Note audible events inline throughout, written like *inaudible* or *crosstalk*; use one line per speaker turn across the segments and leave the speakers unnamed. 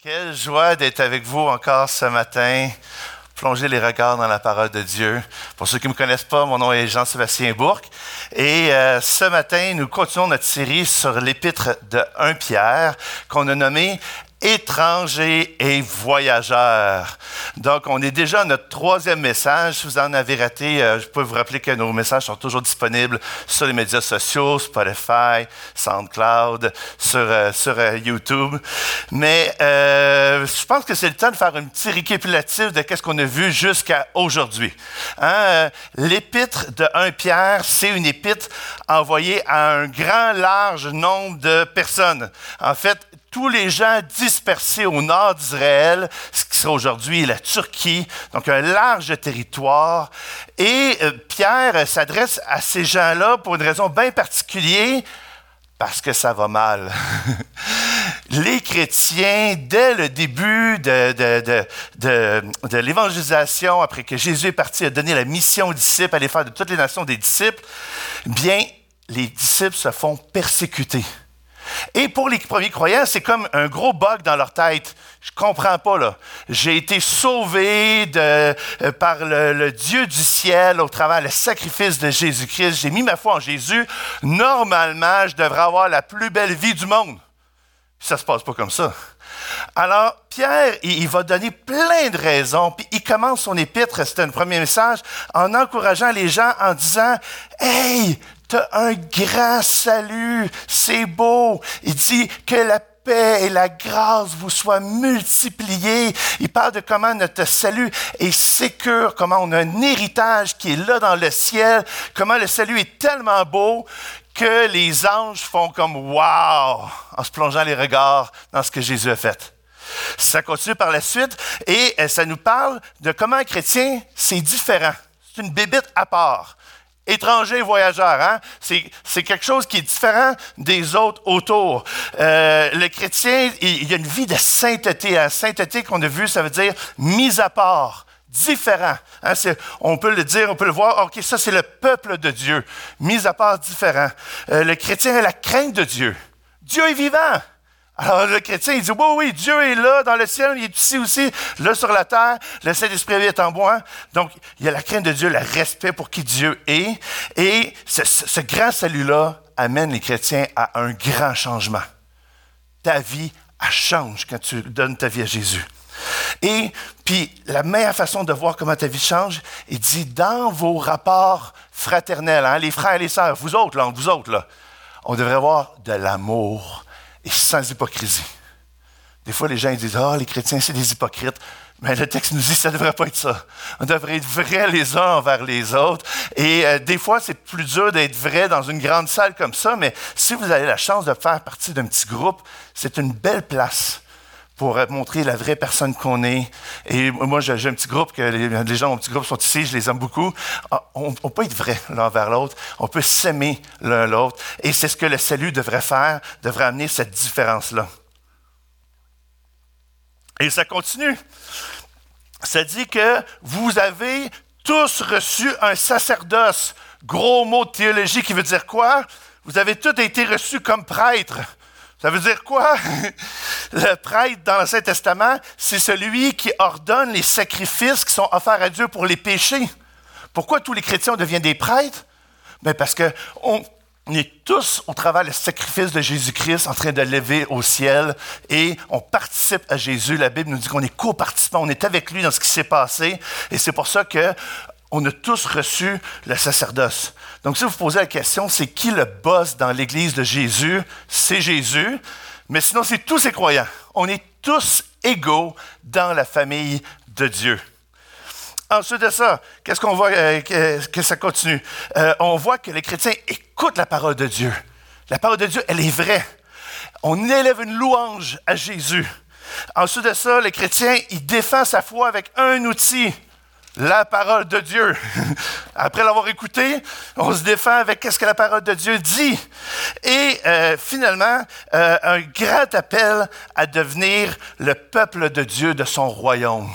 Quelle joie d'être avec vous encore ce matin, plonger les regards dans la parole de Dieu. Pour ceux qui ne me connaissent pas, mon nom est Jean-Sébastien Bourque. Et euh, ce matin, nous continuons notre série sur l'épître de 1 Pierre qu'on a nommé étrangers et voyageurs. Donc, on est déjà à notre troisième message. Si vous en avez raté, euh, je peux vous rappeler que nos messages sont toujours disponibles sur les médias sociaux, Spotify, SoundCloud, sur, euh, sur euh, YouTube. Mais je pense que c'est le temps de faire un petit récapitulatif de ce qu'on a vu jusqu'à aujourd'hui. Hein? L'épître de 1 Pierre, c'est une épître envoyée à un grand, large nombre de personnes. En fait, tous les gens dispersés au nord d'Israël, ce qui serait aujourd'hui la Turquie, donc un large territoire. Et euh, Pierre s'adresse à ces gens-là pour une raison bien particulière, parce que ça va mal. *laughs* les chrétiens, dès le début de, de, de, de l'évangélisation, après que Jésus est parti à donner la mission aux disciples, aller faire de toutes les nations des disciples, bien, les disciples se font persécuter. Et pour les premiers croyants, c'est comme un gros bug dans leur tête. Je comprends pas, là. J'ai été sauvé euh, par le, Dieu du ciel au travers du sacrifice de Jésus-Christ. J'ai mis ma foi en Jésus. Normalement, je devrais avoir la plus belle vie du monde. Ça se passe pas comme ça. Alors, Pierre, il, il va donner plein de raisons, puis il commence son épître, c'était un premier message, en encourageant les gens en disant, Hey, tu un grand salut, c'est beau. Il dit que la paix et la grâce vous soient multipliées. Il parle de comment notre salut est sécure, comment on a un héritage qui est là dans le ciel, comment le salut est tellement beau que les anges font comme wow en se plongeant les regards dans ce que Jésus a fait. Ça continue par la suite et euh, ça nous parle de comment un chrétien, c'est différent. C'est une bébite à part étranger voyageur. Hein? C'est quelque chose qui est différent des autres autour. Euh, le chrétien, il, y a une vie de sainteté. La sainteté qu'on a vue, ça veut dire mise à part différent. Hein? on peut le dire, on peut le voir. OK, ça, c'est le peuple de Dieu. Mis à part différent. Euh, le chrétien a la crainte de Dieu. Dieu est vivant. Alors le chrétien, il dit, oui, oui, Dieu est là dans le ciel, il est ici aussi, là sur la terre, le Saint-Esprit est en moi. Donc, il y a la crainte de Dieu, le respect pour qui Dieu est. Et ce, grand salut-là amène les chrétiens à un grand changement. Ta vie, elle change quand tu donnes ta vie à Jésus. Et puis, la meilleure façon de voir comment ta vie change, il dit, dans vos rapports fraternels, hein, les frères et les sœurs, vous autres, là, vous autres, là, on devrait avoir de l'amour et sans hypocrisie. Des fois, les gens disent Ah, les chrétiens, c'est des hypocrites. Mais le texte nous dit que ça ne devrait pas être ça. On devrait être vrais les uns envers les autres. Et euh, des fois, c'est plus dur d'être vrai dans une grande salle comme ça, mais si vous avez la chance de faire partie d'un petit groupe, c'est une belle place pour montrer la vraie personne qu'on est. Et moi, j'ai un petit groupe, que les, gens, mon petit groupe sont ici, je les aime beaucoup. Ah, on, peut être vrai l'un vers l'autre, on peut s'aimer l'un l'autre. Et c'est ce que le salut devrait faire, devrait amener cette différence-là. Et ça continue. Ça dit que vous avez tous reçu un sacerdoce. Gros mot de théologie qui veut dire quoi? Vous avez tous été reçus comme prêtres. Ça veut dire quoi? *laughs* Le prêtre dans l'Ancien Testament, c'est celui qui ordonne les sacrifices qui sont offerts à Dieu pour les péchés. Pourquoi tous les chrétiens deviennent des prêtres? Bien parce qu'on est tous au travers du sacrifice de Jésus-Christ en train de lever au ciel et on participe à Jésus. La Bible nous dit qu'on est co-participants, on est avec lui dans ce qui s'est passé et c'est pour ça que on a tous reçu le sacerdoce. Donc, si vous posez la question, c'est qui le boss dans l'Église de Jésus? C'est Jésus, mais sinon, c'est tous ses croyants. On est tous égaux dans la famille de Dieu. Ensuite de ça, qu'est-ce qu'on voit euh, que, ça continue? Euh, on voit que les chrétiens écoutent la parole de Dieu. La parole de Dieu, elle est vraie. On élève une louange à Jésus. Ensuite de ça, les chrétiens, ils défendent sa foi avec un outil la parole de Dieu. *laughs* Après l'avoir écouté, on se défend avec ce que la parole de Dieu dit. Et euh, finalement, euh, un grand appel à devenir le peuple de Dieu de son royaume.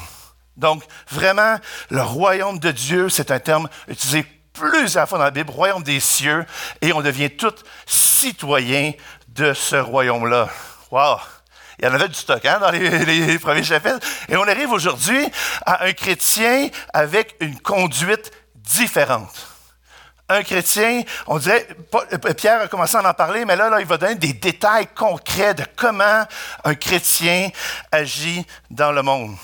Donc, vraiment, le royaume de Dieu, c'est un terme utilisé plusieurs fois dans la Bible, royaume des cieux, et on devient tous citoyens de ce royaume-là. Wow! Il y en avait du stock hein, dans *laughs* les, premiers chapitres. Et on arrive aujourd'hui à un chrétien avec une conduite différente. Un chrétien, on dirait, euh, Pierre a commencé à en parler, mais là, là, il va donner des détails concrets de comment un chrétien agit dans le monde.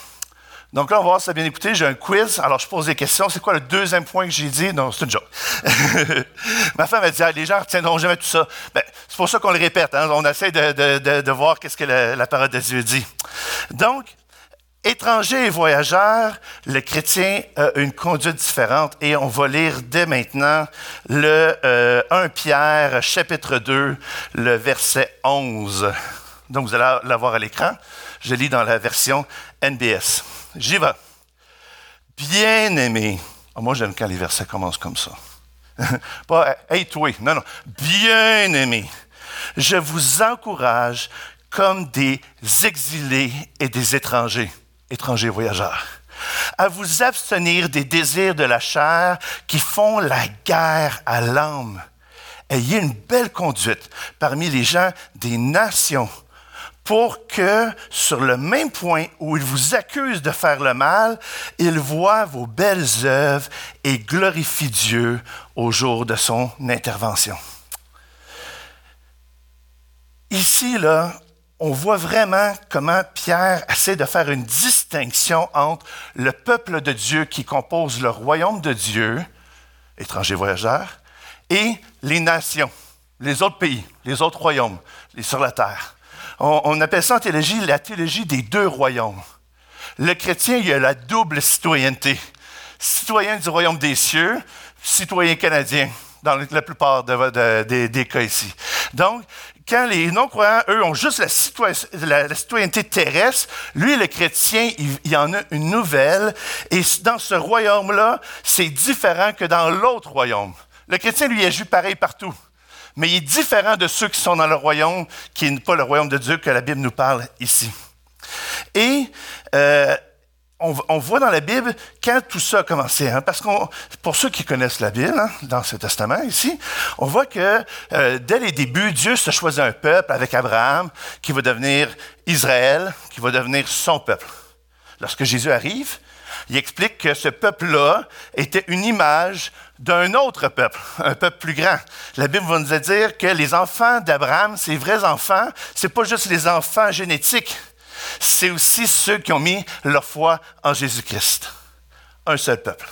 Donc là, on va voir si ça bien écouté. J'ai un quiz. Alors, je pose des questions. C'est quoi le deuxième point que j'ai dit? Non, c'est une joke. *laughs* Ma femme a dit, ah, les gens retiendront jamais tout ça. Ben, c'est pour ça qu'on le répète. Hein. On essaie de, voir qu'est-ce que la, parole de Dieu dit. Donc, étrangers et voyageurs, le chrétien a une conduite différente et on va lire dès maintenant le 1 euh, Pierre, chapitre 2, le verset 11. Donc, vous allez l'avoir à l'écran. Je lis dans la version NBS. J'y vais. Bien-aimé. Ah, moi, j'aime quand les versets commencent comme ça. *laughs* Pas Hey, toi. Non, non. Bien-aimé. Je vous encourage comme des exilés et des étrangers, étrangers voyageurs, à vous abstenir des désirs de la chair qui font la guerre à l'âme. Ayez une belle conduite parmi les gens des nations pour que, sur le même point où il vous accuse de faire le mal, il voit vos belles œuvres et glorifie Dieu au jour de son intervention. Ici, là, on voit vraiment comment Pierre essaie de faire une distinction entre le peuple de Dieu qui compose le royaume de Dieu, étrangers voyageurs, et les nations, les autres pays, les autres royaumes les sur la terre on, appelle ça en théologie la théologie des deux royaumes. Le chrétien, il a la double citoyenneté. Citoyen du royaume des cieux, citoyen canadien, dans la plupart des, cas ici. Donc, quand les non-croyants, eux, ont juste la, citoyenneté terrestre, lui, le chrétien, il, il, en a une nouvelle. Et dans ce royaume-là, c'est différent que dans l'autre royaume. Le chrétien, lui, agit pareil partout mais il est différent de ceux qui sont dans le royaume, qui n'est pas le royaume de Dieu que la Bible nous parle ici. Et euh, on, voit dans la Bible quand tout ça a commencé. Hein, parce que pour ceux qui connaissent la Bible, hein, dans ce testament ici, on voit que euh, dès les débuts, Dieu se choisit un peuple avec Abraham qui va devenir Israël, qui va devenir son peuple. Lorsque Jésus arrive, il explique que ce peuple-là était une image d'un autre peuple, *laughs* un peuple plus grand. La Bible va nous dire que les enfants d'Abraham, ces vrais enfants, c'est pas juste les enfants génétiques, c'est aussi ceux qui ont mis leur foi en Jésus-Christ. Un seul peuple.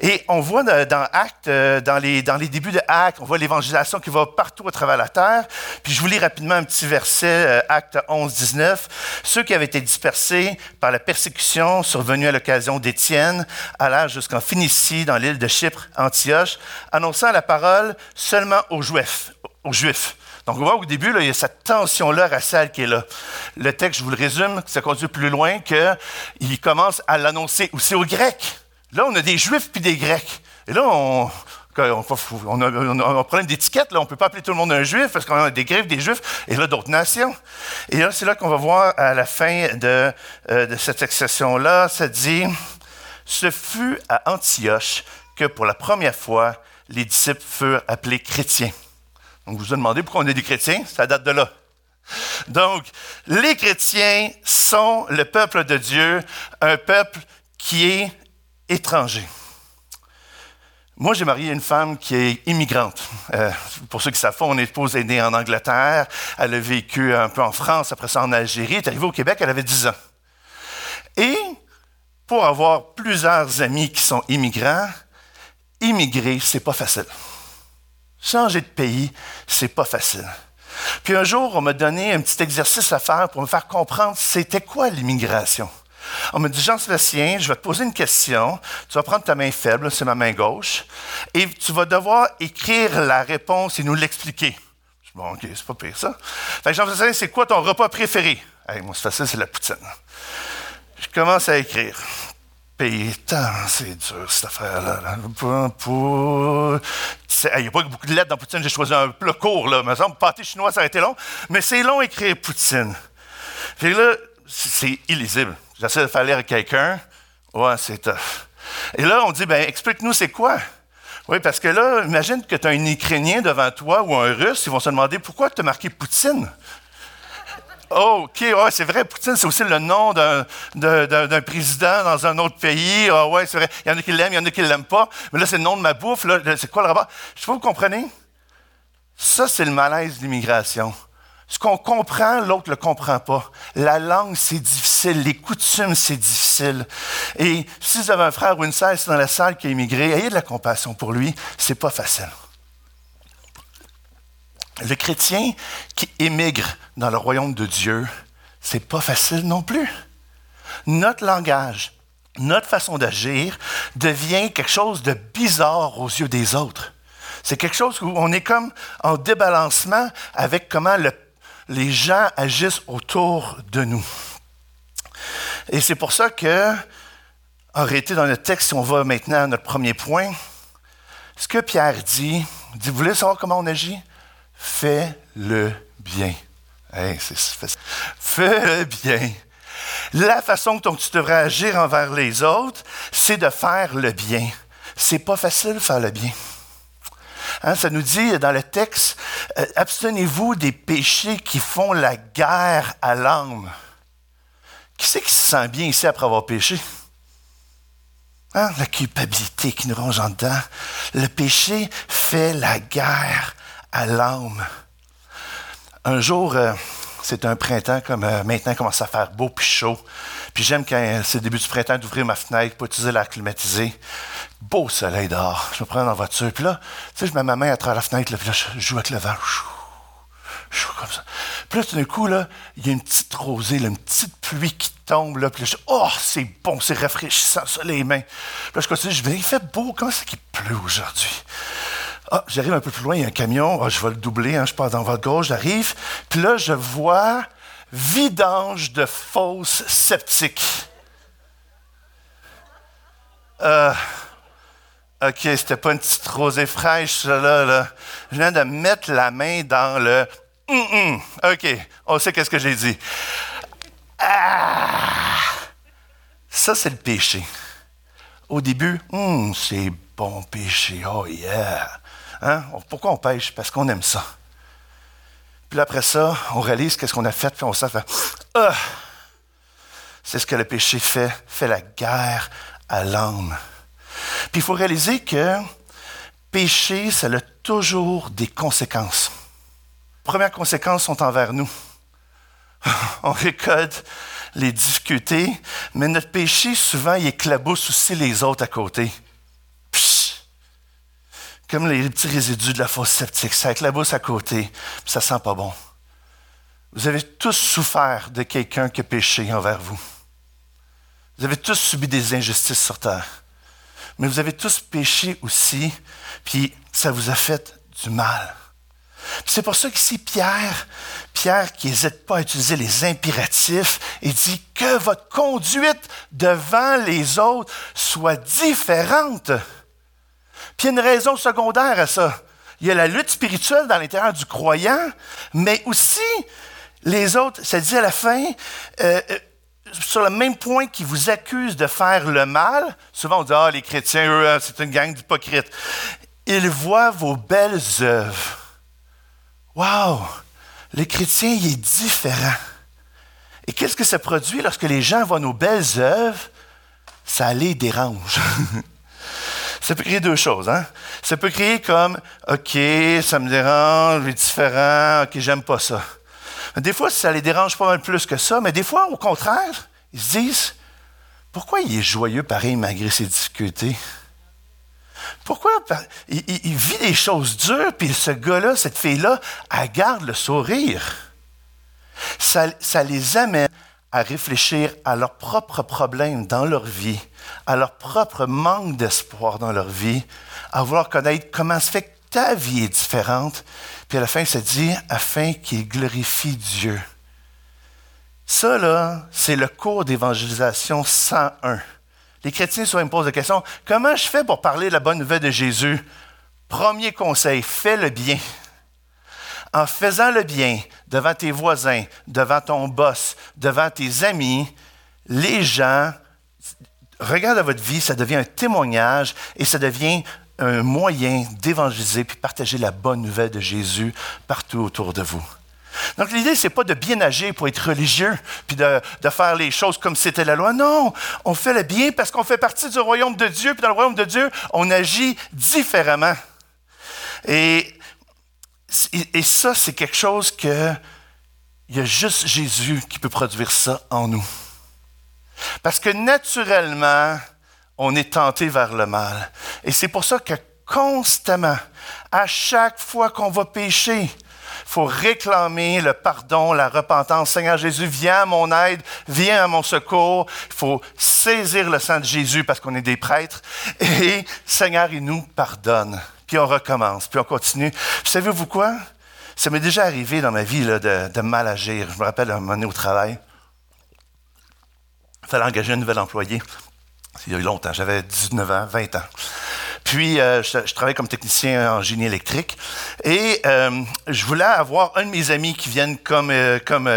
Et on voit dans Actes, euh, dans les, dans les débuts de Actes, on voit l'évangélisation qui va partout à travers la terre. Puis je vous lis rapidement un petit verset, euh, Acte 11, 19. Ceux qui avaient été dispersés par la persécution survenue à l'occasion d'Étienne allèrent jusqu'en Phénicie, dans l'île de Chypre, Antioche, annonçant la parole seulement aux Juifs. Aux Juifs. Donc, on voit au début, il y a cette tension-là raciale qui est là. Le texte, je vous le résume, ça conduit plus loin qu'il commence à l'annoncer aussi aux Grecs. Là, on a des Juifs puis des Grecs. Et là, on, a, un problème d'étiquette. On ne peut pas appeler tout le monde un Juif parce qu'on a des Grecs, des Juifs, et là, d'autres nations. Et là, c'est là qu'on va voir à la fin de, euh, de cette expression-là, ça dit Ce fut à Antioche que pour la première fois, les disciples furent appelés chrétiens. Donc, vous vous demandez pourquoi on est des chrétiens Ça date de là. Donc, les chrétiens sont le peuple de Dieu, un peuple qui est étranger. Moi, j'ai marié une femme qui est immigrante. Euh, pour ceux qui savent mon épouse est née en Angleterre. Elle a vécu un peu en France, après ça en Algérie. Elle est arrivée au Québec, elle avait 10 ans. Et pour avoir plusieurs amis qui sont immigrants, immigrer, c'est pas facile. Changer de pays, c'est pas facile. Puis un jour, on m'a donné un petit exercice à faire pour me faire comprendre c'était quoi l'immigration. On me dit, Jean-Sébastien, je vais te poser une question. Tu vas prendre ta main faible, c'est ma main gauche, et tu vas devoir écrire la réponse et nous l'expliquer. Bon, OK, c'est pas pire ça. Fait Jean-Sébastien, c'est quoi ton repas préféré? moi, c'est c'est la poutine. Je commence à écrire. Pays, c'est dur cette affaire-là. Il n'y a pas beaucoup de lettres dans Poutine, j'ai choisi un plat court. Là. Me semble, pâté chinois, ça a été long. Mais c'est long écrire Poutine. Là, c'est illisible. J'essaie de faire lire à quelqu'un. Ouais, c'est tough. Et là, on dit, ben, explique-nous c'est quoi? Oui, parce que là, imagine que tu as un Ukrainien devant toi ou un Russe, ils vont se demander pourquoi tu as marqué Poutine? Oh, OK, ouais, c'est vrai, Poutine, c'est aussi le nom d'un, président dans un autre pays. Ah, ouais, c'est vrai. Il y en a qui l'aiment, il y en a qui ne l'aiment pas. Mais là, c'est le nom de ma bouffe. C'est quoi le rapport? Je sais pas, vous comprenez? Ça, c'est le malaise de l'immigration. Ce qu'on comprend, l'autre ne le comprend pas. La langue, c'est difficile. Les coutumes, c'est difficile. Et si vous avez un frère ou une sœur dans la salle qui a immigré, ayez de la compassion pour lui. C'est pas facile. Le chrétien qui émigre dans le royaume de Dieu, c'est pas facile non plus. Notre langage, notre façon d'agir devient quelque chose de bizarre aux yeux des autres. C'est quelque chose où on est comme en débalancement avec comment les gens agissent autour de nous. Et c'est pour ça que, en dans le texte, si on va maintenant à notre premier point, ce que Pierre dit, dit, vous voulez savoir comment on agit? Fais le bien. Fais le bien. La façon dont tu devrais agir envers les autres, c'est de faire le bien. C'est pas facile de faire le bien. Hein, ça nous dit dans le texte, euh, abstenez-vous des péchés qui font la guerre à l'âme. Qui c'est qui se sent bien ici après avoir péché? Hein, la culpabilité qui nous ronge en dedans. Le péché fait la guerre à l'âme. Un jour, euh, c'est un printemps comme euh, maintenant, commence à faire beau puis chaud. Puis j'aime quand c'est le début du printemps d'ouvrir ma fenêtre pour utiliser l'air climatisé. Beau soleil dehors. Je me prends la voiture. Puis là, tu sais, je mets ma main à travers la fenêtre, puis là, je joue avec le vent. Chou, comme ça. Puis là, tout d'un coup, là, il y a une petite rosée, une petite pluie qui tombe. Là, puis là, je oh, c'est bon, c'est rafraîchissant, ça, les mains. Puis là, je continue, je vais, il fait beau, comment c'est qu'il pleut aujourd'hui? Ah, j'arrive un peu plus loin, il y a un camion, ah, je vais le doubler, hein, je passe dans votre gauche, j'arrive, puis là, je vois vidange de fausses sceptiques. Euh, OK, c'était pas une petite rosée fraîche, ça, là, là. Je viens de mettre la main dans le OK, on sait qu'est-ce que j'ai dit. Ah! Ça, c'est le péché. Au début, hum, c'est bon péché, oh yeah. Hein? Pourquoi on pêche? Parce qu'on aime ça. Puis après ça, on réalise qu'est-ce qu'on a fait, puis on s'en fait. Ah! C'est ce que le péché fait, fait la guerre à l'âme. Puis il faut réaliser que péché, ça a toujours des conséquences. Premières conséquences sont envers nous. *laughs* On récolte les difficultés, mais notre péché, souvent, il éclabousse aussi les autres à côté comme les petits résidus de la fosse sceptique. Ça éclabousse à côté, ça sent pas bon. Vous avez tous souffert de quelqu'un qui a péché envers vous. Vous avez tous subi des injustices sur terre. Mais vous avez tous péché aussi, puis ça vous a fait du mal. C'est pour ça qu'ici, Pierre, Pierre qui n'hésite pas à utiliser les impératifs, il dit que votre conduite devant les autres soit différente. Puis il y a une raison secondaire à ça. Il y a la lutte spirituelle dans l'intérieur du croyant, mais aussi les autres, ça dit à la fin, euh, euh, sur le même point qui vous accusent de faire le mal, souvent on dit, ah, les chrétiens, eux, hein, c'est une gang d'hypocrites. Ils voient vos belles œuvres. Wow! Le chrétien, il est différent. Et qu'est-ce que ça produit? Lorsque les gens voient nos belles œuvres? Ça les dérange. *laughs* Ça peut créer deux choses. Hein? Ça peut créer comme, OK, ça me dérange, il est différent, OK, j'aime pas ça. Des fois, ça les dérange pas mal plus que ça, mais des fois, au contraire, ils se disent, pourquoi il est joyeux pareil malgré ses difficultés? Pourquoi il, vit des choses dures, puis ce gars-là, cette fille-là, elle garde le sourire. Ça, ça les amène à réfléchir à leurs propres problèmes dans leur vie, à leur propre manque d'espoir dans leur vie, à vouloir connaître comment se fait ta vie est différente. Puis à la fin, ça dit afin qu'il glorifie Dieu. Ça, là, c'est le cours d'évangélisation 101. Les chrétiens souvent me posent la question comment je fais pour parler de la bonne nouvelle de Jésus? Premier conseil, fais le bien en faisant le bien devant tes voisins, devant ton boss, devant tes amis, les gens regardent votre vie, ça devient un témoignage et ça devient un moyen d'évangéliser puis partager la bonne nouvelle de Jésus partout autour de vous. Donc l'idée, c'est pas de bien agir pour être religieux, puis de, de faire les choses comme c'était la loi. Non, on fait le bien parce qu'on fait partie du royaume de Dieu, puis dans le royaume de Dieu, on agit différemment. Et, et ça, c'est quelque chose que il y a juste Jésus qui peut produire ça en nous. Parce que naturellement, on est tenté vers le mal. Et c'est pour ça que constamment, à chaque fois qu'on va pécher, faut réclamer le pardon, la repentance. Seigneur Jésus, viens à mon aide, viens à mon secours. Il faut saisir le sang de Jésus parce qu'on est des prêtres. Et Seigneur, il nous pardonne. Puis on recommence, puis on continue. Savez-vous quoi? Ça m'est déjà arrivé dans ma vie de, mal agir. Je me rappelle un moment donné au travail. Il fallait engager un nouvel employé. Il y a eu longtemps, j'avais 19 ans, 20 ans. Puis, euh, je, travaillais comme technicien en génie électrique et euh, je voulais avoir un de mes amis qui vienne comme, euh, comme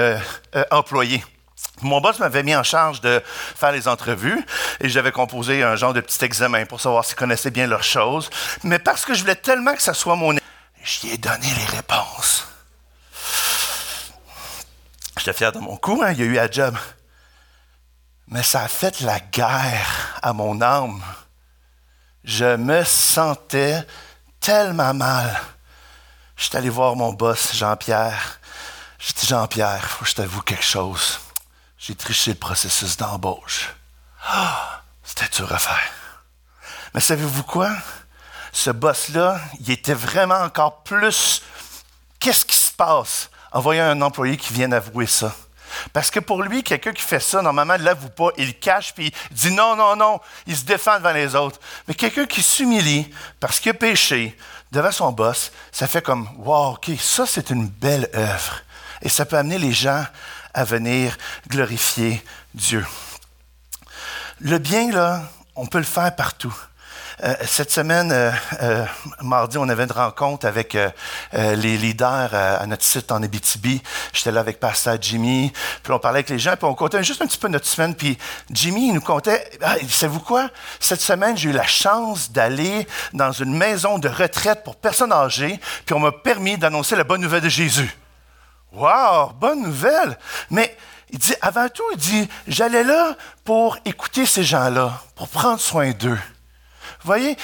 employé. Mon boss m'avait mis en charge de faire les entrevues et j'avais composé un genre de petit examen pour savoir s'ils connaissaient bien leurs choses. Mais parce que je voulais tellement que ça soit mon J'y ai donné les réponses. J'étais fier de mon coup, hein, il y a eu un job. Mais ça a fait la guerre à mon âme. Je me sentais tellement mal. J'étais allé voir mon boss, Jean-Pierre. J'ai dit, Jean-Pierre, faut que je t'avoue quelque chose. J'ai triché le processus d'embauche. Ah, c'était dur à faire. Mais savez-vous quoi? ce boss-là, il était vraiment encore plus. Qu'est-ce qui se passe? En voyant un employé qui vient avouer ça? Parce que pour lui, quelqu'un qui fait ça, normalement, ne l'avoue pas, il cache, puis il dit non, non, non, il se défend devant les autres. Mais quelqu'un qui s'humilie parce qu'il a péché devant son boss, ça fait comme, wow, OK, ça, c'est une belle œuvre. Et ça peut amener les gens à venir glorifier Dieu. Le bien, là, on peut le faire partout. Euh, cette semaine, euh, euh, mardi, on avait une rencontre avec les leaders à notre site en Abitibi. J'étais là avec Pasteur Jimmy, puis on parlait avec les gens, puis on comptait juste un petit peu notre semaine. Puis Jimmy, il nous comptait, ah, savez-vous quoi? Cette semaine, j'ai eu la chance d'aller dans une maison de retraite pour personnes âgées, puis on m'a permis d'annoncer la bonne nouvelle de Jésus. Wow, bonne nouvelle! Mais il dit, avant tout, il dit, j'allais là pour écouter ces gens-là, pour prendre soin d'eux. Voyez,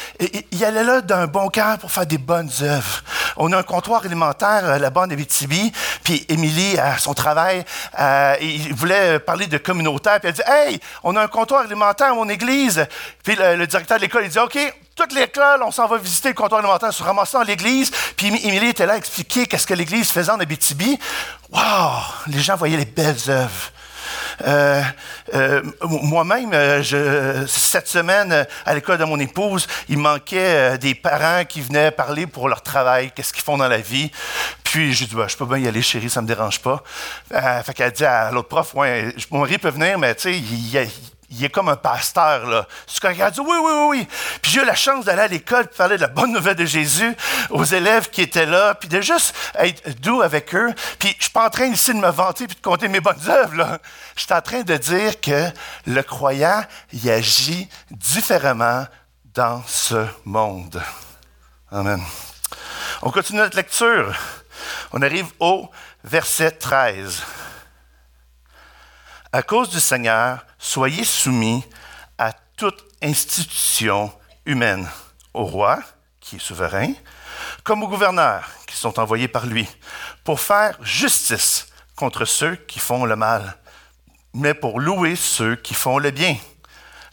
il allait là d'un bon cœur pour faire des bonnes œuvres. On a un comptoir alimentaire là-bas en Abitibi, puis Émilie, à son travail, euh, il voulait parler de communautaire, puis elle dit Hey, on a un comptoir alimentaire à mon église. Puis le, directeur de l'école, il dit OK, toute l'école, on s'en va visiter le comptoir alimentaire, se ramasser dans l'église. Puis Émilie était là à expliquer qu'est-ce que l'église faisait en Abitibi. Wow! Les gens voyaient les belles œuvres. Euh, euh, moi-même, euh, cette semaine, à l'école de mon épouse, il manquait des parents qui venaient parler pour leur travail, qu'est-ce qu'ils font dans la vie. Puis j'ai dit, ben, je peux bien y aller, chérie, ça me dérange pas. fait qu'elle dit à l'autre prof, ouais, mon mari peut venir, mais tu sais, il, il, il est comme un pasteur, là. C'est quand il a dit oui, oui, oui, oui. Puis j'ai eu la chance d'aller à l'école pour parler de la bonne nouvelle de Jésus aux élèves qui étaient là, puis de juste être doux avec eux. Puis je suis pas en train ici de me vanter puis de compter mes bonnes œuvres, là. Je suis en train de dire que le croyant, il agit différemment dans ce monde. Amen. On continue notre lecture. On arrive au verset 13. À cause du Seigneur, soyez soumis à toute institution humaine, au roi, qui est souverain, comme aux gouverneurs, qui sont envoyés par lui, pour faire justice contre ceux qui font le mal, mais pour louer ceux qui font le bien.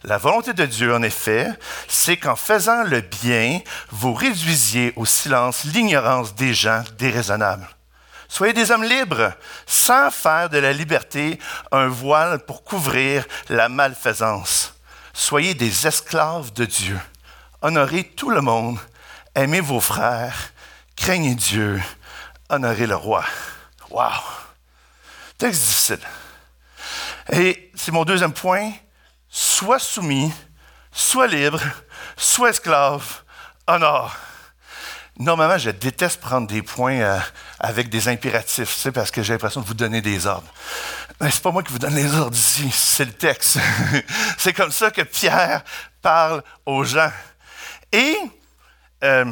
La volonté de Dieu, en effet, c'est qu'en faisant le bien, vous réduisiez au silence l'ignorance des gens déraisonnables. Soyez des hommes libres, sans faire de la liberté un voile pour couvrir la malfaisance. Soyez des esclaves de Dieu. Honorez tout le monde. Aimez vos frères. Craignez Dieu. Honorez le roi. Wow! Texte difficile. Et c'est mon deuxième point. Sois soumis, sois libre, sois esclave, honore. Normalement, je déteste prendre des points euh, avec des impératifs, parce que j'ai l'impression de vous donner des ordres. Mais c'est pas moi qui vous donne les ordres ici, c'est le texte. *laughs* c'est comme ça que Pierre parle aux gens. Et euh,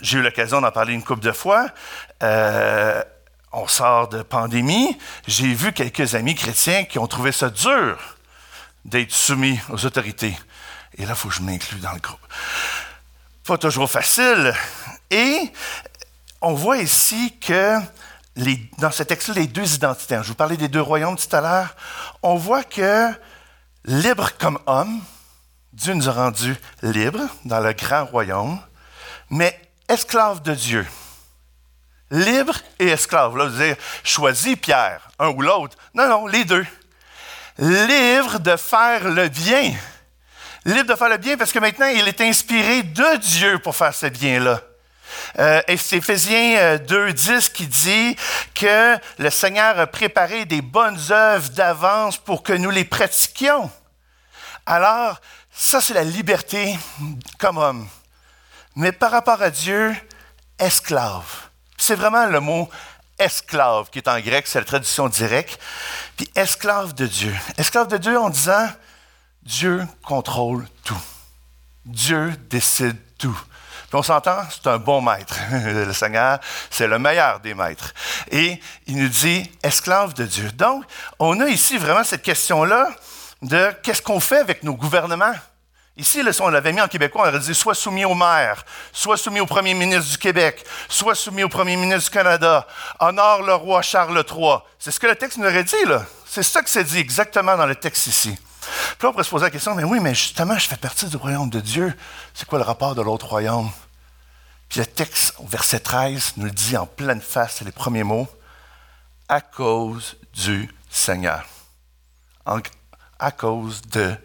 j'ai eu l'occasion d'en parler une couple de fois. Euh, on sort de pandémie. J'ai vu quelques amis chrétiens qui ont trouvé ça dur d'être soumis aux autorités. Et là, il faut que je m'inclue dans le groupe. Pas toujours facile. Et on voit ici que dans ce texte-là, les deux identités, je vous parlais des deux royaumes tout à l'heure, on voit que libre comme homme, Dieu nous a rendus libres dans le grand royaume, mais esclaves de Dieu. Libre et esclave. Là, vous dire, choisis Pierre, un ou l'autre. Non, non, les deux. Libre de faire le bien. Libre de faire le bien parce que maintenant, il est inspiré de Dieu pour faire ce bien-là. Euh, c'est Éphésiens 2.10 euh, qui dit que le Seigneur a préparé des bonnes œuvres d'avance pour que nous les pratiquions. Alors, ça, c'est la liberté comme homme. Mais par rapport à Dieu, esclave. C'est vraiment le mot esclave qui est en grec, c'est la traduction directe. Puis esclave de Dieu. Esclave de Dieu en disant Dieu contrôle tout. Dieu décide tout. Puis on s'entend, c'est un bon maître. *laughs* le Seigneur, c'est le meilleur des maîtres. Et il nous dit esclave de Dieu. Donc, on a ici vraiment cette question-là de qu'est-ce qu'on fait avec nos gouvernements? Ici, on l'avait mis en québécois, on aurait dit soit soumis au maire, soit soumis au premier ministre du Québec, soit soumis au premier ministre du Canada, honore le roi Charles III. C'est ce que le texte nous aurait dit, là. C'est ça que c'est dit exactement dans le texte ici. Puis là, on pourrait se poser la question, mais oui, mais justement, je fais partie du royaume de Dieu. C'est quoi le rapport de l'autre royaume? Puis le texte, au verset 13, nous le dit en pleine face, c'est les premiers mots, à cause du Seigneur. à cause de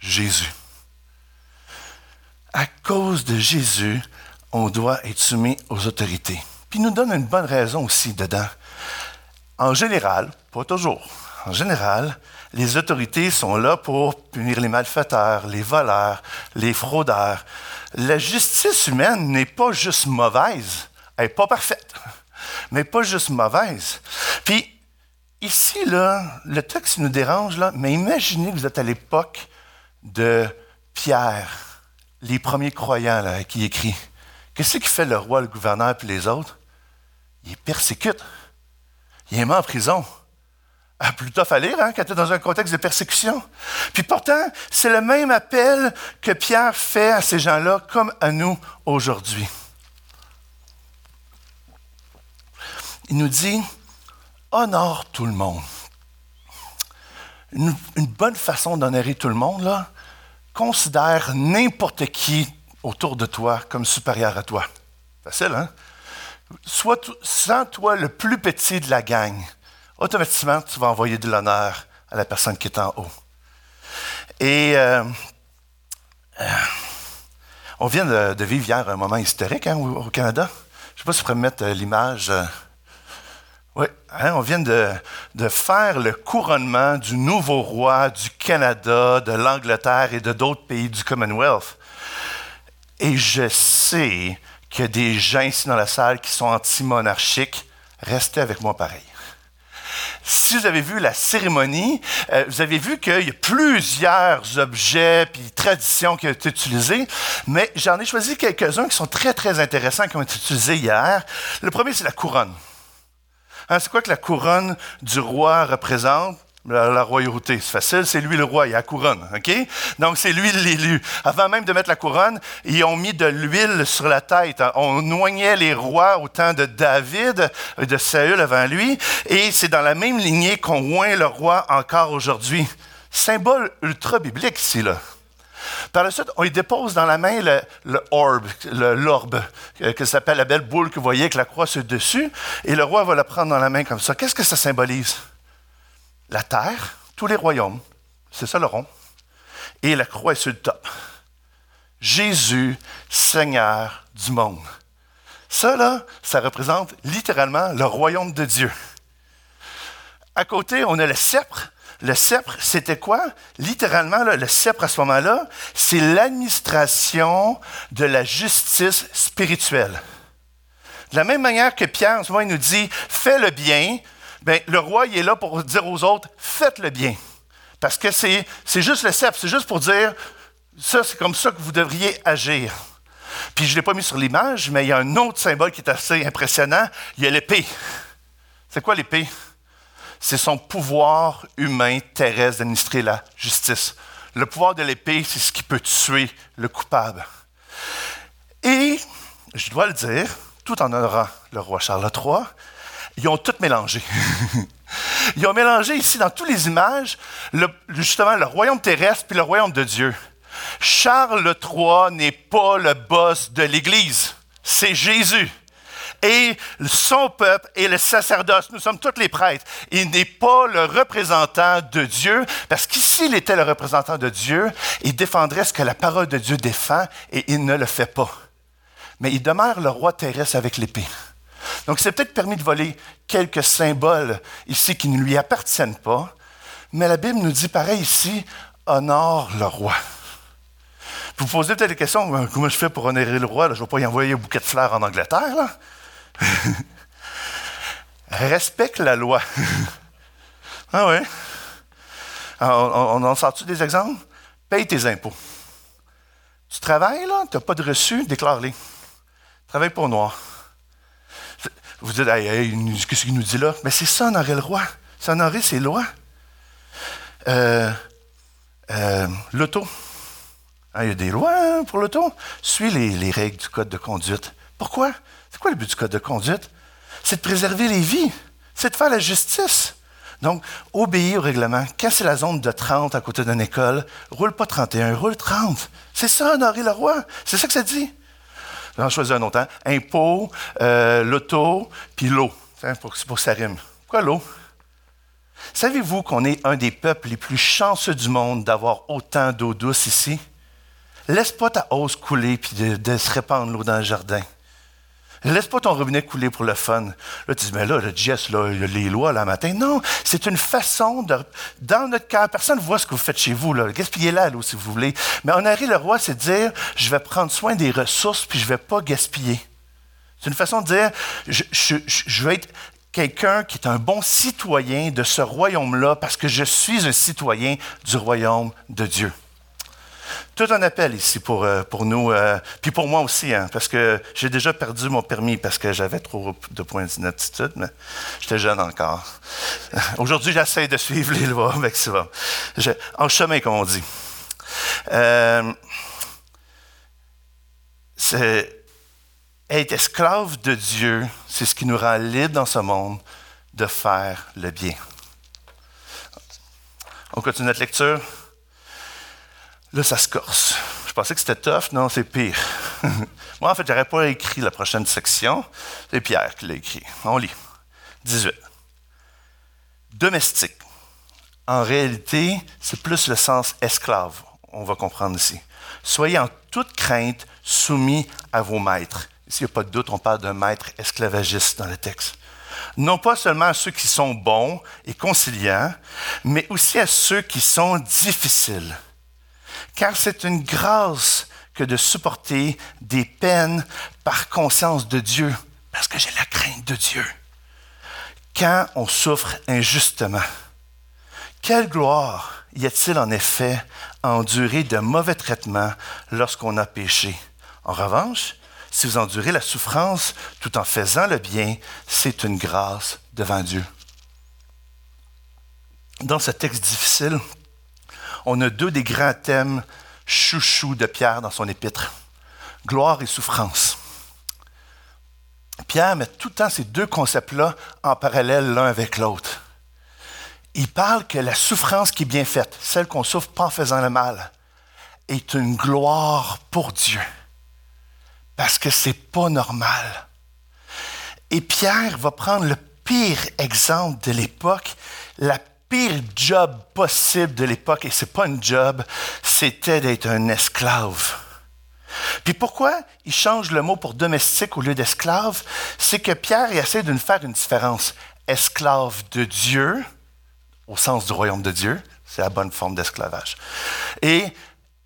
Jésus. À cause de Jésus, on doit être soumis aux autorités. Puis il nous donne une bonne raison aussi dedans. En général, pas toujours, en général, les autorités sont là pour punir les malfaiteurs, les voleurs, les fraudeurs. La justice humaine n'est pas juste mauvaise, elle n'est pas parfaite, mais pas juste mauvaise. Puis, ici, là, le texte nous dérange, là, mais imaginez que vous êtes à l'époque de Pierre, les premiers croyants qui écrit. Qu'est-ce qui fait le roi, le gouverneur et les autres? Il persécute. Il est mis en prison. Ah, plutôt à lire hein, quand tu es dans un contexte de persécution. Puis pourtant, c'est le même appel que Pierre fait à ces gens-là comme à nous aujourd'hui. Il nous dit, honore tout le monde. Une, bonne façon d'honorer tout le monde, là, considère n'importe qui autour de toi comme supérieur à toi. Facile, hein? Sois, sens-toi le plus petit de la gang automatiquement, tu vas envoyer de l'honneur à la personne qui est en haut. Et euh, euh, on vient de, vivre hier un moment historique hein, au, Canada. Je ne sais pas si je pourrais mettre euh, l'image. oui, hein, on vient de, de, faire le couronnement du nouveau roi du Canada, de l'Angleterre et de d'autres pays du Commonwealth. Et je sais qu'il y a des gens ici dans la salle qui sont anti-monarchiques. Restez avec moi pareil. Si vous avez vu la cérémonie, euh, vous avez vu qu'il y a plusieurs objets et traditions qui ont été utilisés, mais j'en ai choisi quelques-uns qui sont très, très intéressants, qui ont été utilisés hier. Le premier, c'est la couronne. Hein, c'est quoi que la couronne du roi représente? La, royauté, c'est facile, c'est lui le roi, il a la couronne, OK? Donc, c'est lui l'élu. Avant même de mettre la couronne, ils ont mis de l'huile sur la tête. On noignait les rois au temps de David, de Saül avant lui, et c'est dans la même lignée qu'on oint le roi encore aujourd'hui. Symbole ultra biblique ici, là. Par la suite, on lui dépose dans la main le, orbe, l'orbe, euh, que s'appelle la belle boule que vous voyez avec la croix sur dessus, et le roi va la prendre dans la main comme ça. Qu'est-ce que ça symbolise? La terre, tous les royaumes, c'est ça le rond, et la croix est sur le top. Jésus, Seigneur du monde. Ça, là, ça représente littéralement le royaume de Dieu. À côté, on a le sceptre. Le sceptre, c'était quoi? Littéralement, le sceptre à ce moment-là, c'est l'administration de la justice spirituelle. De la même manière que Pierre, en ce moment, il nous dit, fais le bien, Bien, le roi, il est là pour dire aux autres, faites le bien. Parce que c'est, juste le sceptre, c'est juste pour dire, ça, c'est comme ça que vous devriez agir. Puis je ne l'ai pas mis sur l'image, mais il y a un autre symbole qui est assez impressionnant. Il y a l'épée. C'est quoi l'épée? C'est son pouvoir humain terrestre d'administrer la justice. Le pouvoir de l'épée, c'est ce qui peut tuer le coupable. Et, je dois le dire, tout en honorant le roi Charles III, ils ont tout mélangé. *laughs* ils ont mélangé ici, dans toutes les images, justement le royaume terrestre puis le royaume de Dieu. Charles III n'est pas le boss de l'Église, c'est Jésus. Et son peuple et le sacerdoce, nous sommes tous les prêtres. Il n'est pas le représentant de Dieu, parce qu'ici il était le représentant de Dieu, il défendrait ce que la parole de Dieu défend, et il ne le fait pas. Mais il demeure le roi terrestre avec l'épée. Donc, c'est peut-être permis de voler quelques symboles ici qui ne lui appartiennent pas, mais la Bible nous dit pareil ici, honore le roi. Vous vous posez peut-être la question, euh, comment je fais pour honorer le roi? Je ne vais pas y envoyer un bouquet de fleurs en Angleterre. *laughs* Respecte la loi. *laughs* ah oui. On, en sort-tu des exemples? Paye tes impôts. Tu travailles, là, tu n'as pas de reçu, déclare-les. Travaille pour noir. Vous dites, qu'est-ce qu'il nous dit là? Mais c'est ça, honorer le roi. C'est honorer ses lois. Euh, euh, l'auto. Hein, il y a des lois hein, pour l'auto. Suis les, règles du code de conduite. Pourquoi? C'est quoi le but du code de conduite? C'est de préserver les vies. C'est de faire la justice. Donc, obéir au règlement. Quand c'est la zone de 30 à côté d'une école, roule pas 31, roule 30. C'est ça, honorer le roi. C'est ça que ça dit. J'en choisis un autre. Hein? Impôt, euh, l'auto, puis l'eau. Hein, pour, que ça rime. Quoi l'eau? Savez-vous qu'on est un des peuples les plus chanceux du monde d'avoir autant d'eau douce ici? Laisse pas ta hausse couler puis de, se répandre l'eau dans le jardin. Laisse pas ton robinet couler pour le fun. Là, tu dis, mais là, le Jess, là, les lois, là, matin. Non, c'est une façon de. Dans notre cœur, personne ne voit ce que vous faites chez vous, là. Gaspillez-la, l'eau, si vous voulez. Mais honorer le roi, c'est de dire, je vais prendre soin des ressources, puis je vais pas gaspiller. C'est une façon de dire, je, je vais être quelqu'un qui est un bon citoyen de ce royaume-là, parce que je suis un citoyen du royaume de Dieu. Tout un appel ici pour, euh, pour nous, euh, puis pour moi aussi, hein, parce que j'ai déjà perdu mon permis parce que j'avais trop de points d'inaptitude, mais j'étais jeune encore. *laughs* Aujourd'hui, j'essaie de suivre les lois au maximum. en chemin, comme on dit. Euh, être esclave de Dieu, c'est ce qui nous rend libres dans ce monde de faire le bien. On continue notre lecture. Là, ça se corse. Je pensais que c'était tough. Non, c'est pire. *laughs* Moi, en fait, j'aurais pas écrit la prochaine section. C'est Pierre qui l'a écrit. On lit. 18. Domestique. En réalité, c'est plus le sens esclave. On va comprendre ici. Soyez en toute crainte soumis à vos maîtres. Ici, il n'y a pas de doute, on parle d'un maître esclavagiste dans le texte. Non pas seulement à ceux qui sont bons et conciliants, mais aussi à ceux qui sont difficiles car c'est une grâce que de supporter des peines par conscience de Dieu, parce que j'ai la crainte de Dieu. Quand on souffre injustement, quelle gloire y a-t-il en effet à endurer de mauvais traitements lorsqu'on a péché? En revanche, si vous endurez la souffrance tout en faisant le bien, c'est une grâce devant Dieu. Dans ce texte difficile, on a deux des grands thèmes chouchou de Pierre dans son épître, gloire et souffrance. Pierre met tout le temps ces deux concepts-là en parallèle l'un avec l'autre. Il parle que la souffrance qui est bien faite, celle qu'on souffre pas en faisant le mal, est une gloire pour Dieu. Parce que c'est pas normal. Et Pierre va prendre le pire exemple de l'époque, la pire job possible de l'époque, et c'est pas un job, c'était d'être un esclave. Puis pourquoi il change le mot pour domestique au lieu d'esclave? C'est que Pierre essaie de nous faire une différence. Esclave de Dieu, au sens du royaume de Dieu, c'est la bonne forme d'esclavage. Et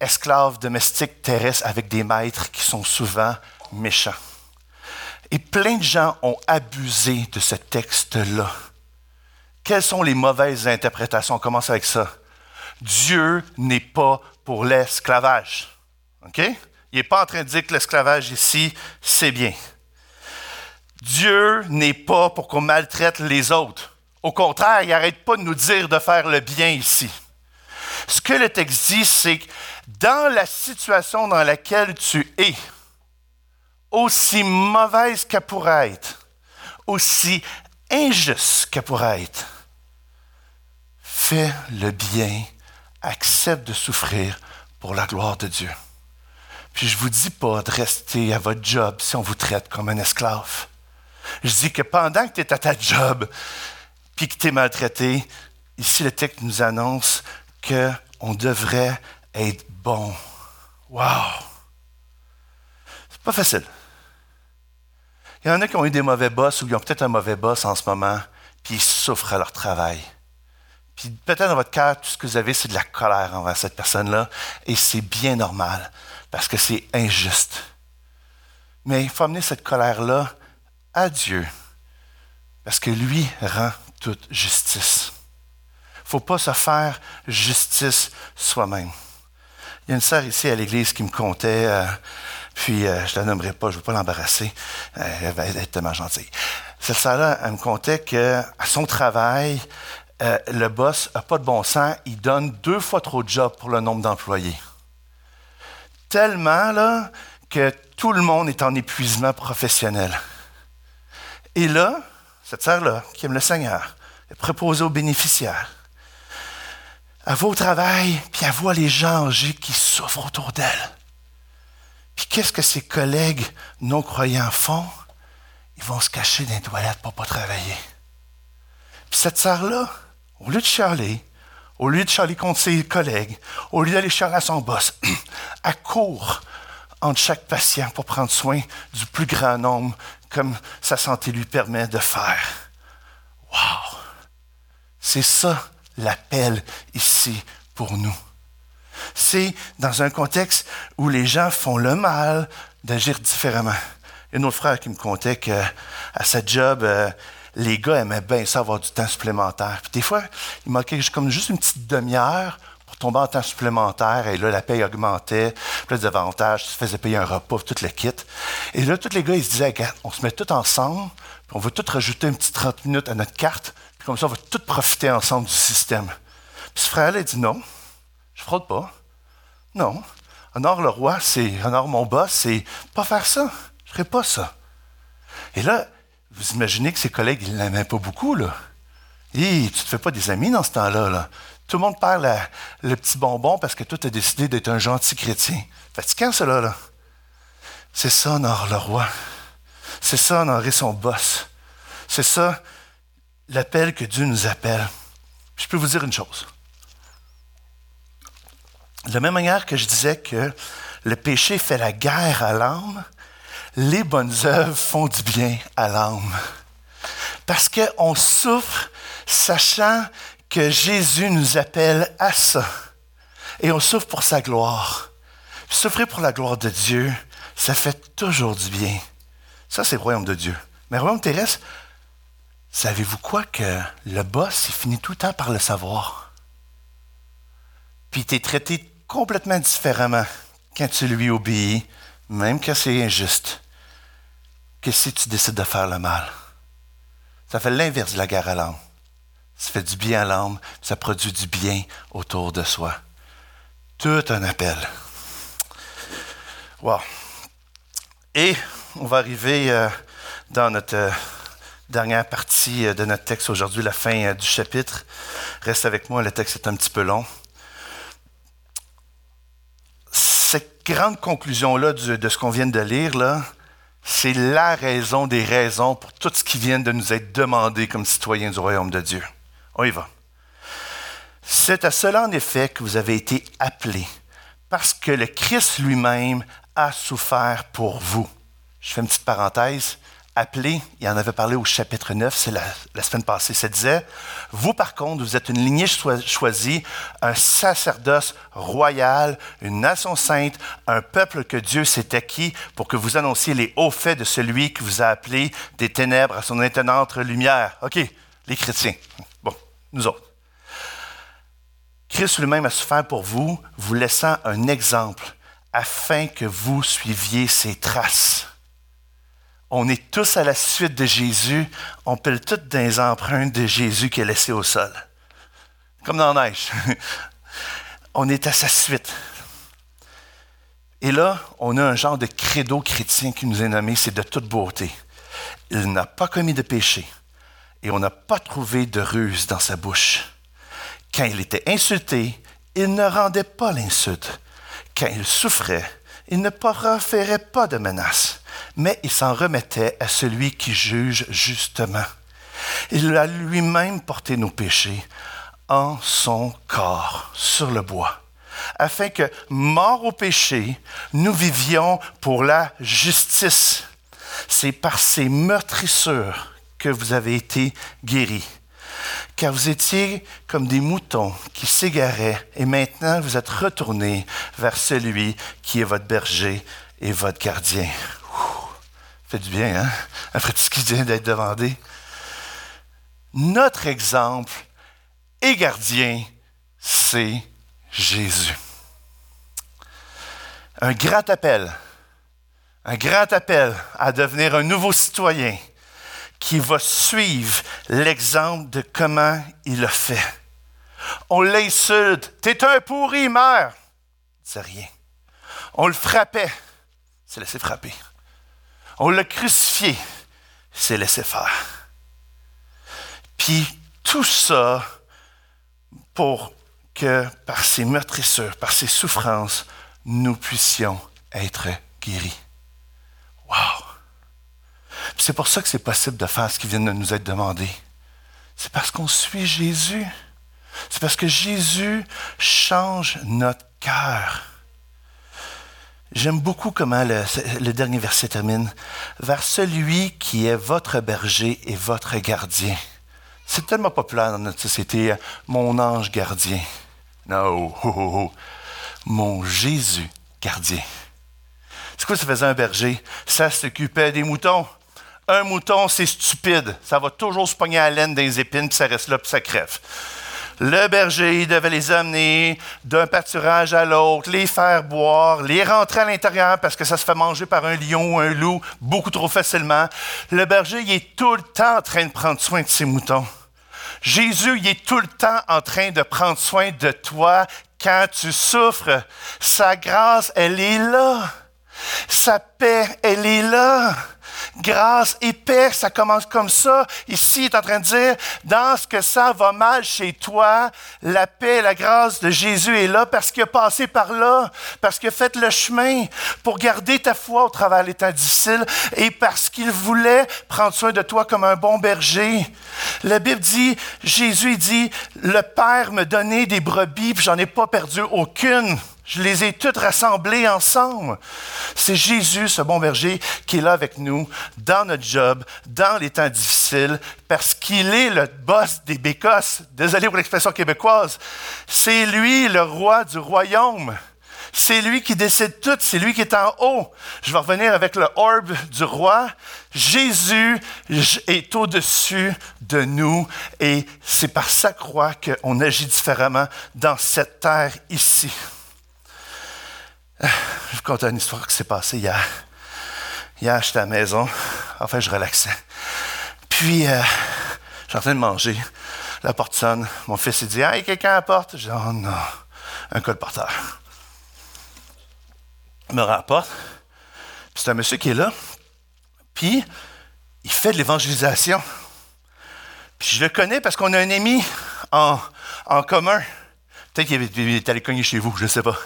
esclave domestique terrestre avec des maîtres qui sont souvent méchants. Et plein de gens ont abusé de ce texte-là. Quelles sont les mauvaises interprétations? On commence avec ça. Dieu n'est pas pour l'esclavage. OK? Il n'est pas en train de dire que l'esclavage ici, c'est bien. Dieu n'est pas pour qu'on maltraite les autres. Au contraire, il n'arrête pas de nous dire de faire le bien ici. Ce que le texte dit, c'est que dans la situation dans laquelle tu es, aussi mauvaise qu'elle pourrait être, aussi injuste qu'elle pourrait être, fais le bien, accepte de souffrir pour la gloire de Dieu. Puis je ne vous dis pas de rester à votre job si on vous traite comme un esclave. Je dis que pendant que tu es à ta job, puis que tu es maltraité, ici le texte nous annonce qu'on devrait être bon. Wow! C'est pas facile. Il y en a qui ont eu des mauvais boss ou qui ont peut-être un mauvais boss en ce moment, puis ils souffrent à leur travail. Puis peut-être dans votre cœur, tout ce que vous avez, c'est de la colère envers cette personne-là, et c'est bien normal, parce que c'est injuste. Mais il faut amener cette colère-là à Dieu, parce que lui rend toute justice. Il ne faut pas se faire justice soi-même. Il y a une sœur ici à l'église qui me comptait, euh, puis euh, je ne la nommerai pas, je ne veux pas l'embarrasser, euh, elle va être tellement gentille. Cette sœur-là, elle me contait qu'à son travail, le boss n'a pas de bon sens, il donne deux fois trop de jobs pour le nombre d'employés. Tellement là, que tout le monde est en épuisement professionnel. Et là, cette sœur-là, qui aime le Seigneur, est préposée aux bénéficiaires. Elle va au travail, puis elle voit les gens âgés qui souffrent autour d'elle. Puis qu'est-ce que ses collègues non-croyants font? Ils vont se cacher dans les toilettes pour ne pas travailler. Puis cette sœur-là, au lieu de chialer, au lieu de chialer contre ses collègues, au lieu d'aller chialer à son boss, *clears throat* elle court entre chaque patient pour prendre soin du plus grand nombre comme sa santé lui permet de faire. Wow! C'est ça l'appel ici pour nous. C'est dans un contexte où les gens font le mal d'agir différemment. Il y a un autre frère qui me contait qu'à sa job, euh, les gars aimaient bien ça avoir du temps supplémentaire. Puis des fois, il manquait comme juste une petite demi-heure tombait en temps supplémentaire et là, la paye augmentait, plus d'avantages, tu faisais payer un repas, tout le kit. Et là, tous les gars, ils se disaient, on se met tous ensemble, puis on va tous rajouter un petit 30 minutes à notre carte, puis comme ça, on va tous profiter ensemble du système. Puis ce frère-là, il dit, non, je fraude pas. Non. Honore le roi, c'est, honore mon boss, c'est pas faire ça. Je ferai pas ça. Et là, vous imaginez que ses collègues, ils l'aimaient pas beaucoup, là. Et tu te fais pas des amis dans ce temps-là, là. Tout le monde perd le petit bonbon parce que toi, tu as décidé d'être un gentil chrétien. Fatigant, cela, là. C'est ça, honorer le roi. C'est ça, honorer son boss. C'est ça, l'appel que Dieu nous appelle. Je peux vous dire une chose. De la même manière que je disais que le péché fait la guerre à l'âme, les bonnes œuvres font du bien à l'âme. Parce qu'on souffre sachant que Jésus nous appelle à ça. Et on souffre pour sa gloire. souffrir pour la gloire de Dieu, ça fait toujours du bien. Ça, c'est le royaume de Dieu. Mais le royaume terrestre, savez-vous quoi que le boss, il finit tout le temps par le savoir? Puis tu es traité complètement différemment quand tu lui obéis, même quand c'est injuste, si tu décides de faire le mal. Ça fait l'inverse de la guerre à l'âme. Ça fait du bien à l'âme, ça produit du bien autour de soi. Tout un appel. Wow. Et on va arriver euh, dans notre euh, dernière partie euh, de notre texte aujourd'hui, la fin du chapitre. Reste avec moi, le texte est un petit peu long. Cette grande conclusion-là de ce qu'on vient de lire, là, c'est la raison des raisons pour tout ce qui vient de nous être demandé comme citoyens du royaume de Dieu. On y va. C'est à cela en effet que vous avez été appelés, parce que le Christ lui-même a souffert pour vous. Je fais une petite parenthèse. Appelé, il en avait parlé au chapitre 9, c'est la, semaine passée. Ça disait, vous par contre, vous êtes une lignée choisie, un sacerdoce royal, une nation sainte, un peuple que Dieu s'est acquis pour que vous annonciez les hauts faits de celui qui vous a appelé des ténèbres à son étonnante lumière. OK, les chrétiens nous autres. Christ lui-même a souffert pour vous, vous laissant un exemple afin que vous suiviez ses traces. On est tous à la suite de Jésus, on pèle toutes des empreintes de Jésus qui est laissé au sol. Comme dans la neige. *laughs* on est à sa suite. Et là, on a un genre de credo chrétien qui nous est nommé, c'est de toute beauté. Il n'a pas commis de péché et on n'a pas trouvé de ruse dans sa bouche. Quand il était insulté, il ne rendait pas l'insulte. Quand il souffrait, il ne proférait pas de menaces, mais il s'en remettait à celui qui juge justement. Il a lui-même porté nos péchés en son corps sur le bois, afin que, morts au péché, nous vivions pour la justice. C'est par ces meurtrissures que vous avez été guéris. Car vous étiez comme des moutons qui s'égaraient et maintenant vous êtes retournés vers celui qui est votre berger et votre gardien. Fait du bien, hein? Après tout ce qui vient d'être demandé. Notre exemple et gardien, c'est Jésus. Un grand appel, un grand appel à devenir un nouveau citoyen qui va suivre l'exemple de comment il a fait. On l'insulte. T'es un pourri, mère. C'est rien. On le frappait. C'est laissé frapper. On l'a crucifié. C'est laissé faire. Puis tout ça pour que par ses meurtrissures, par ses souffrances, nous puissions être guéris. Wow! C'est pour ça que c'est possible de faire ce qui vient de nous être demandé. C'est parce qu'on suit Jésus. C'est parce que Jésus change notre cœur. J'aime beaucoup comment le, dernier verset termine. Vers celui qui est votre berger et votre gardien. C'est tellement populaire dans notre société, mon ange gardien. Non, mon Jésus gardien. C'est quoi ça faisait un berger? Ça s'occupait des moutons. Un mouton, c'est stupide. Ça va toujours se pogner à la laine des épines, puis ça reste là, puis ça crève. Le berger devait les amener d'un pâturage à l'autre, les faire boire, les rentrer à l'intérieur parce que ça se fait manger par un lion ou un loup beaucoup trop facilement. Le berger, il est tout le temps en train de prendre soin de ses moutons. Jésus, il est tout le temps en train de prendre soin de toi quand tu souffres. Sa grâce, elle est là. Sa paix, elle est là grâce et paix, ça commence comme ça. Ici, il est en train de dire, dans ce que ça va mal chez toi, la paix, la grâce de Jésus est là parce qu'il a passé par là, parce qu'il a fait le chemin pour garder ta foi au travers des temps difficiles et parce qu'il voulait prendre soin de toi comme un bon berger. La Bible dit, Jésus dit, le Père me donnait des brebis, j'en ai pas perdu aucune. Je les ai toutes rassemblées ensemble. C'est Jésus, ce bon berger, qui est là avec nous, dans notre job, dans les temps difficiles, parce qu'il est le boss des bécosses. Désolé pour l'expression québécoise. C'est lui le roi du royaume. C'est lui qui décide tout, c'est lui qui est en haut. Je vais revenir avec le orbe du roi. Jésus est au-dessus de nous et c'est par sa croix qu'on agit différemment dans cette terre ici. Je vous conter une histoire qui s'est passée hier. Hier, j'étais à la maison. Enfin, je relaxais. Puis, euh, j'étais en train de manger. La porte sonne. Mon fils, il dit Hey, quelqu'un à la porte? Je dis Oh non, un colporteur. Il me rend la porte. c'est un monsieur qui est là. Puis, il fait de l'évangélisation. Puis, je le connais parce qu'on a un ami en, en commun. Peut-être qu'il est allé cogner chez vous, je ne sais pas.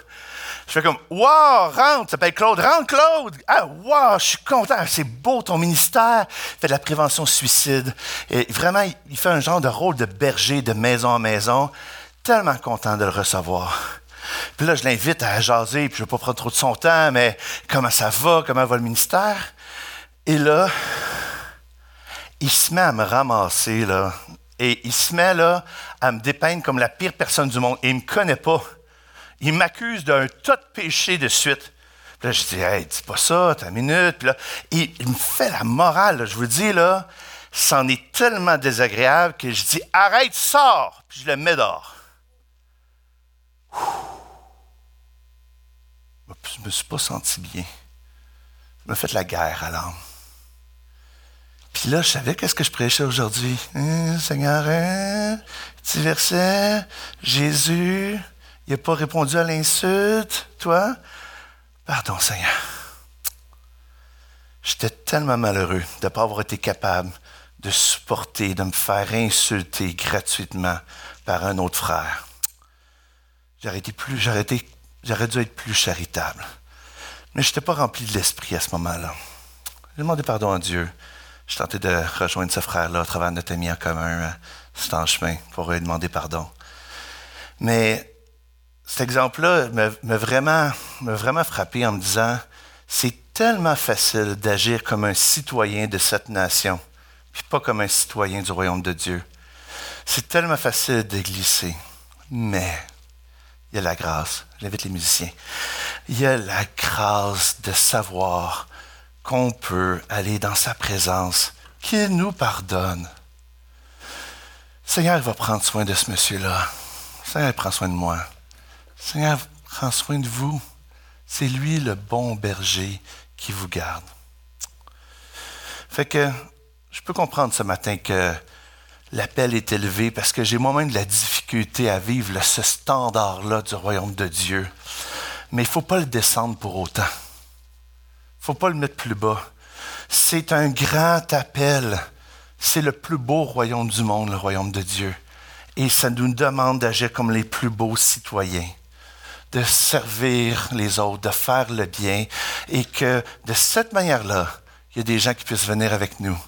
Je fais comme, wow, rentre, s'appelle Claude, rentre Claude. Ah, wow, je suis content, c'est beau ton ministère. Il fait de la prévention suicide. Et vraiment, il fait un genre de rôle de berger de maison en maison. Tellement content de le recevoir. Puis là, je l'invite à jaser, puis je ne vais pas prendre trop de son temps, mais comment ça va, comment va le ministère? Et là, il se met à me ramasser, là. Et il se met, là, à me dépeindre comme la pire personne du monde. Et il ne me connaît pas il m'accuse d'un tas de péchés de suite. Puis là, je dis, hey, dis pas ça, t'as une minute. Puis là, il, me fait la morale, je vous dis, là, c'en est tellement désagréable que je dis, arrête, sors, puis je le mets dehors. Je ne me suis pas senti bien. Je me fait la guerre à l'âme. Puis là, je savais qu'est-ce que je prêchais aujourd'hui. Hein, Seigneur, hein, petit verset, Jésus, il n'a pas répondu à l'insulte, toi? Pardon, Seigneur. J'étais tellement malheureux de ne pas avoir été capable de supporter, de me faire insulter gratuitement par un autre frère. J'aurais plus, j'aurais dû être plus charitable. Mais je n'étais pas rempli de l'esprit à ce moment-là. J'ai demandé pardon à Dieu. J'ai tenté de rejoindre ce frère-là à travers notre ami en commun. C'est en chemin pour lui demander pardon. Mais cet exemple-là m'a vraiment, vraiment frappé en me disant, c'est tellement facile d'agir comme un citoyen de cette nation, puis pas comme un citoyen du royaume de Dieu. C'est tellement facile de glisser. Mais il y a la grâce. J'invite les musiciens. Il y a la grâce de savoir qu'on peut aller dans sa présence, qu'il nous pardonne. Seigneur va prendre soin de ce monsieur-là. Seigneur prend soin de moi. Seigneur prend soin de vous. C'est lui le bon berger qui vous garde. Fait que je peux comprendre ce matin que l'appel est élevé parce que j'ai moi-même de la difficulté à vivre ce standard-là du royaume de Dieu. Mais il ne faut pas le descendre pour autant. Il ne faut pas le mettre plus bas. C'est un grand appel. C'est le plus beau royaume du monde, le royaume de Dieu. Et ça nous demande d'agir comme les plus beaux citoyens, de servir les autres, de faire le bien, et que de cette manière-là, il y a des gens qui puissent venir avec nous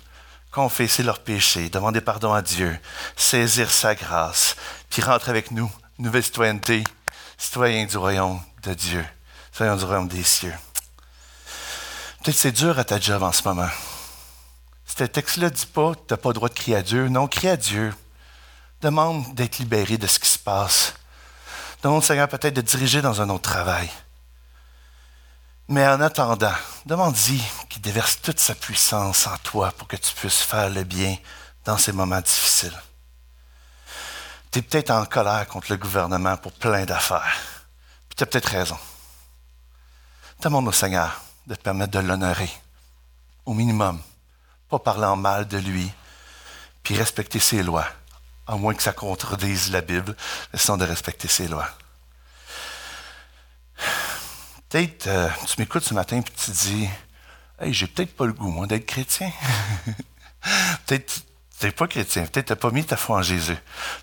confesser leurs péchés, demander pardon à Dieu, saisir sa grâce, puis rentrer avec nous, nouvelle citoyenneté, citoyen du royaume de Dieu, citoyen du royaume des cieux. Peut-être c'est dur à ta job en ce moment. Ce texte-là ne dit pas que tu n'as pas le droit de crier à Dieu. Non, crie à Dieu. Demande d'être libéré de ce qui se passe. Demande, Seigneur, peut-être de diriger dans un autre travail. Mais en attendant, demande-y qu'il déverse toute sa puissance en toi pour que tu puisses faire le bien dans ces moments difficiles. Tu es peut-être en colère contre le gouvernement pour plein d'affaires. Puis tu as peut-être raison. Demande au Seigneur de te permettre de l'honorer, au minimum. Pas parler en mal de lui, puis respecter ses lois, à moins que ça contredise la Bible, sans de respecter ses lois. Peut-être, tu m'écoutes ce matin et tu te dis, hey, j'ai peut-être pas le goût, moi, d'être chrétien. *laughs* peut-être tu n'es pas chrétien, peut-être tu n'as pas mis ta foi en Jésus.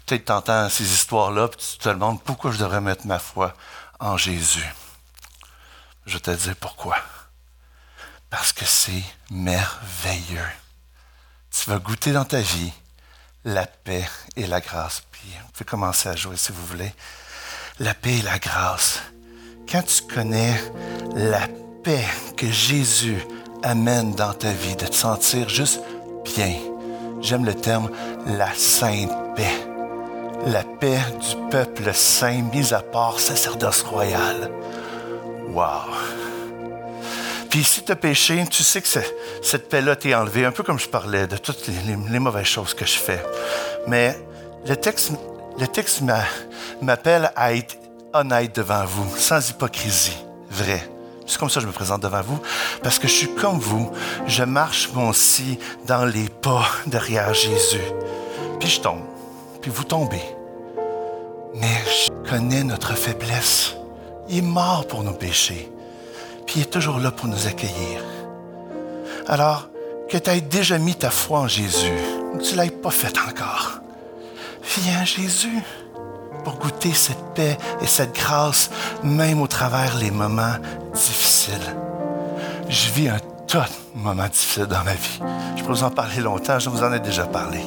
Peut-être tu entends ces histoires-là et tu te demandes pourquoi je devrais mettre ma foi en Jésus. Je vais te dire pourquoi. Parce que c'est merveilleux. Tu vas goûter dans ta vie la paix et la grâce. Puis, pouvez commencer à jouer si vous voulez. La paix et la grâce quand tu connais la paix que Jésus amène dans ta vie, de te sentir juste bien, j'aime le terme la sainte paix, la paix du peuple saint, mis à part sacerdoce royal. Wow! Puis si tu as péché, tu sais que cette paix-là t'est enlevée, un peu comme je parlais de toutes les, mauvaises choses que je fais. Mais le texte, le m'appelle à être honnête devant vous, sans hypocrisie, vrai. C'est comme ça que je me présente devant vous, parce que je suis comme vous, je marche moi aussi dans les pas derrière Jésus. Puis je tombe, puis vous tombez. Mais je connais notre faiblesse. Il est mort pour nos péchés, il est toujours là pour nous accueillir. Alors, que tu aies déjà mis ta foi en Jésus, ou que tu ne l'aies pas fait encore, viens Jésus pour goûter cette paix et cette grâce, même au travers les moments difficiles. Je vis un tas de moments difficiles dans ma vie. Je peux vous en parler longtemps, je vous en ai déjà parlé.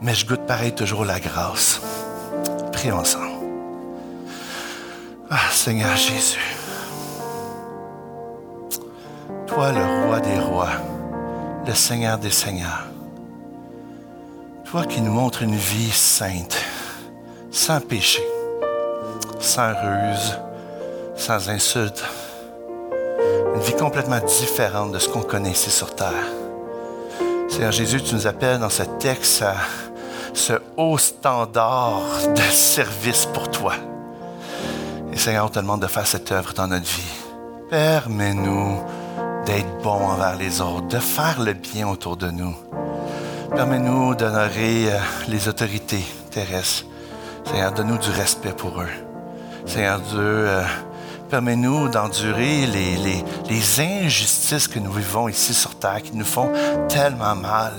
Mais je goûte pareil toujours la grâce. Prions ensemble. Ah, Seigneur Jésus, toi le roi des rois, le Seigneur des seigneurs, toi qui nous montres une vie sainte, sans péché, sans ruse, sans insulte. Une vie complètement différente de ce qu'on connaît ici sur terre. Seigneur Jésus, tu nous appelles dans ce texte à ce haut standard de service pour toi. Et Seigneur, on te demande de faire cette œuvre dans notre vie. Permets-nous d'être bon envers les autres, de faire le bien autour de nous. Permets-nous d'honorer euh, les autorités terrestres. Seigneur, donne-nous du respect pour eux. Seigneur Dieu, euh, permets-nous d'endurer les, les, les injustices que nous vivons ici sur terre, qui nous font tellement mal.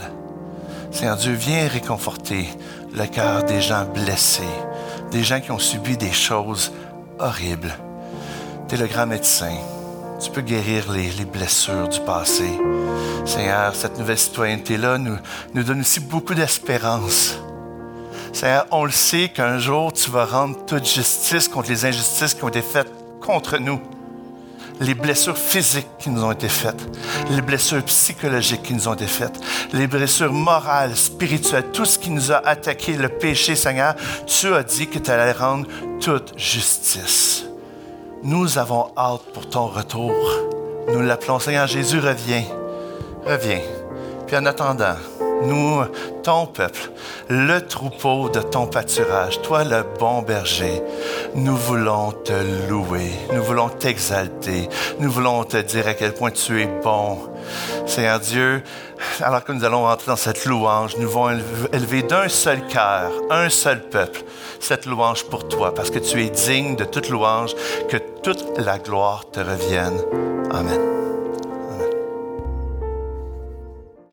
Seigneur Dieu, viens réconforter le cœur des gens blessés, des gens qui ont subi des choses horribles. Tu es le grand médecin. Tu peux guérir les, les blessures du passé. Seigneur, cette nouvelle citoyenneté-là nous, nous donne aussi beaucoup d'espérance. Seigneur, on le sait qu'un jour, tu vas rendre toute justice contre les injustices qui ont été faites contre nous. Les blessures physiques qui nous ont été faites, les blessures psychologiques qui nous ont été faites, les blessures morales, spirituelles, tout ce qui nous a attaqué, le péché, Seigneur, tu as dit que tu allais rendre toute justice. Nous avons hâte pour ton retour. Nous l'appelons Seigneur Jésus, reviens, reviens. Puis en attendant, nous, ton peuple, le troupeau de ton pâturage, toi le bon berger, nous voulons te louer, nous voulons t'exalter, nous voulons te dire à quel point tu es bon. Seigneur Dieu, alors que nous allons entrer dans cette louange, nous voulons élever d'un seul cœur, un seul peuple, cette louange pour toi, parce que tu es digne de toute louange, que toute la gloire te revienne. Amen.